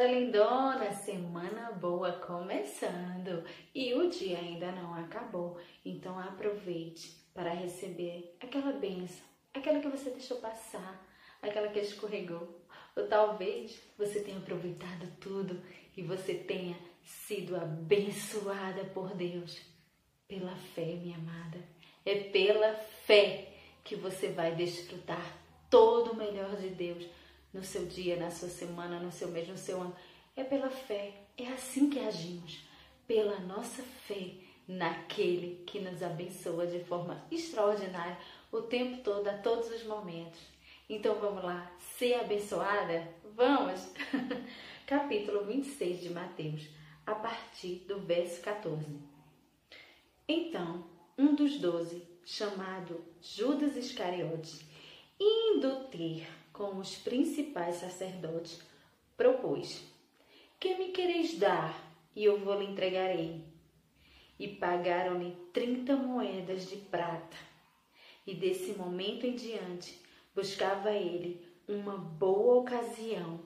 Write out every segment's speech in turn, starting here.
moçada lindona, semana boa começando. E o dia ainda não acabou, então aproveite para receber aquela benção, aquela que você deixou passar, aquela que escorregou, ou talvez você tenha aproveitado tudo e você tenha sido abençoada por Deus. Pela fé, minha amada. É pela fé que você vai desfrutar todo o melhor de Deus no seu dia, na sua semana, no seu mês, no seu ano. É pela fé. É assim que agimos. Pela nossa fé naquele que nos abençoa de forma extraordinária o tempo todo, a todos os momentos. Então vamos lá, ser abençoada? Vamos! Capítulo 26 de Mateus, a partir do verso 14. Então, um dos doze, chamado Judas Iscariotes, indo ter com os principais sacerdotes, propôs: Que me quereis dar e eu vou lhe entregarei? E pagaram-lhe trinta moedas de prata. E desse momento em diante buscava ele uma boa ocasião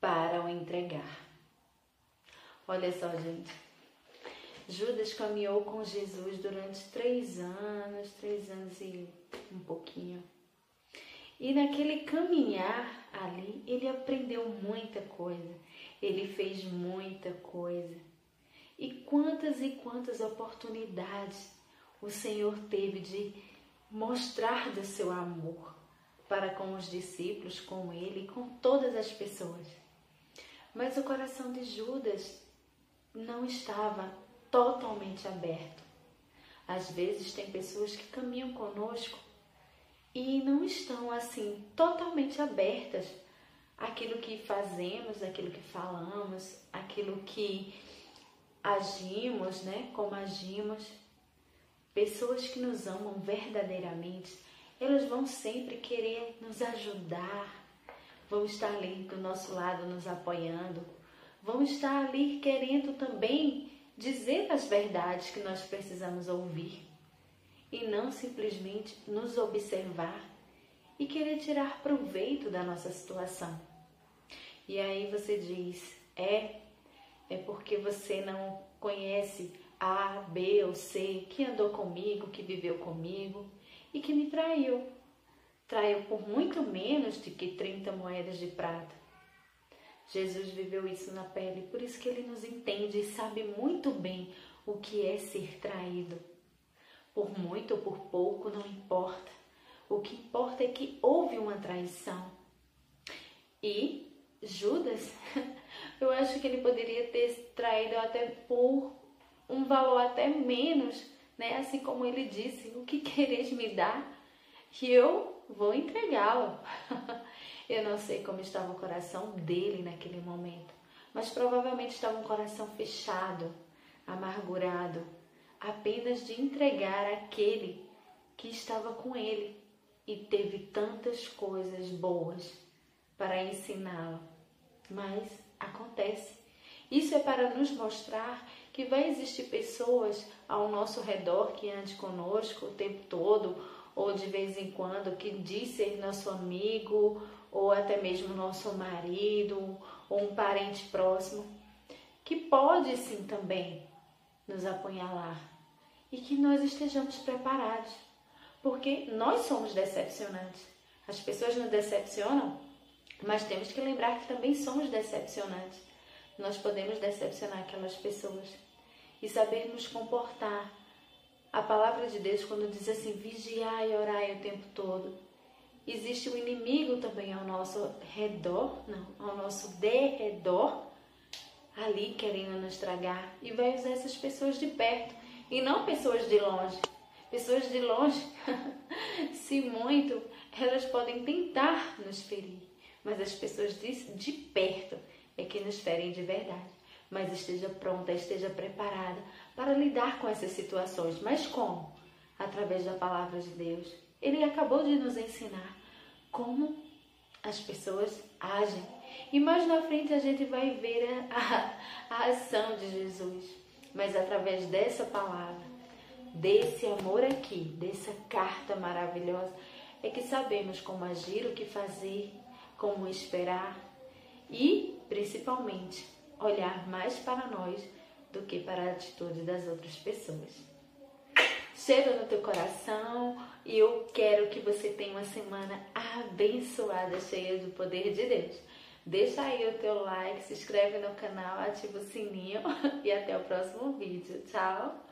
para o entregar. Olha só, gente. Judas caminhou com Jesus durante três anos, três anos e um pouquinho. E naquele caminhar ali, ele aprendeu muita coisa, ele fez muita coisa. E quantas e quantas oportunidades o Senhor teve de mostrar do seu amor para com os discípulos, com ele com todas as pessoas. Mas o coração de Judas não estava totalmente aberto. Às vezes tem pessoas que caminham conosco e não estão assim totalmente abertas àquilo que fazemos, àquilo que falamos, àquilo que agimos, né? Como agimos. Pessoas que nos amam verdadeiramente, elas vão sempre querer nos ajudar, vão estar ali do nosso lado nos apoiando, vão estar ali querendo também dizer as verdades que nós precisamos ouvir e não simplesmente nos observar e querer tirar proveito da nossa situação. E aí você diz: é, é porque você não conhece A, B ou C que andou comigo, que viveu comigo e que me traiu. Traiu por muito menos de que 30 moedas de prata. Jesus viveu isso na pele, por isso que ele nos entende e sabe muito bem o que é ser traído. Por muito ou por pouco, não importa. O que importa é que houve uma traição. E Judas, eu acho que ele poderia ter traído até por um valor até menos, né? Assim como ele disse, o que quereis me dar? Que eu vou entregá-lo. eu não sei como estava o coração dele naquele momento, mas provavelmente estava um coração fechado, amargurado, apenas de entregar aquele que estava com ele e teve tantas coisas boas para ensiná-lo. Mas acontece. Isso é para nos mostrar que vai existir pessoas ao nosso redor que andem conosco o tempo todo, ou de vez em quando, que diz ser nosso amigo, ou até mesmo nosso marido, ou um parente próximo, que pode sim também nos apunhalar e que nós estejamos preparados, porque nós somos decepcionantes. As pessoas nos decepcionam, mas temos que lembrar que também somos decepcionantes. Nós podemos decepcionar aquelas pessoas e saber nos comportar. A palavra de Deus, quando diz assim, vigiai e orai o tempo todo, existe o um inimigo também ao nosso redor, não, ao nosso derredor, ali querendo nos tragar e vai usar essas pessoas de perto e não pessoas de longe. Pessoas de longe, se muito, elas podem tentar nos ferir, mas as pessoas de, de perto é que nos ferem de verdade. Mas esteja pronta, esteja preparada para lidar com essas situações. Mas como? Através da palavra de Deus. Ele acabou de nos ensinar como as pessoas agem. E mais na frente a gente vai ver a, a, a ação de Jesus. Mas através dessa palavra, desse amor aqui, dessa carta maravilhosa, é que sabemos como agir, o que fazer, como esperar e principalmente olhar mais para nós do que para a atitude das outras pessoas. Cheiro no teu coração e eu quero que você tenha uma semana abençoada, cheia do poder de Deus. Deixa aí o teu like, se inscreve no canal, ativa o sininho e até o próximo vídeo. Tchau!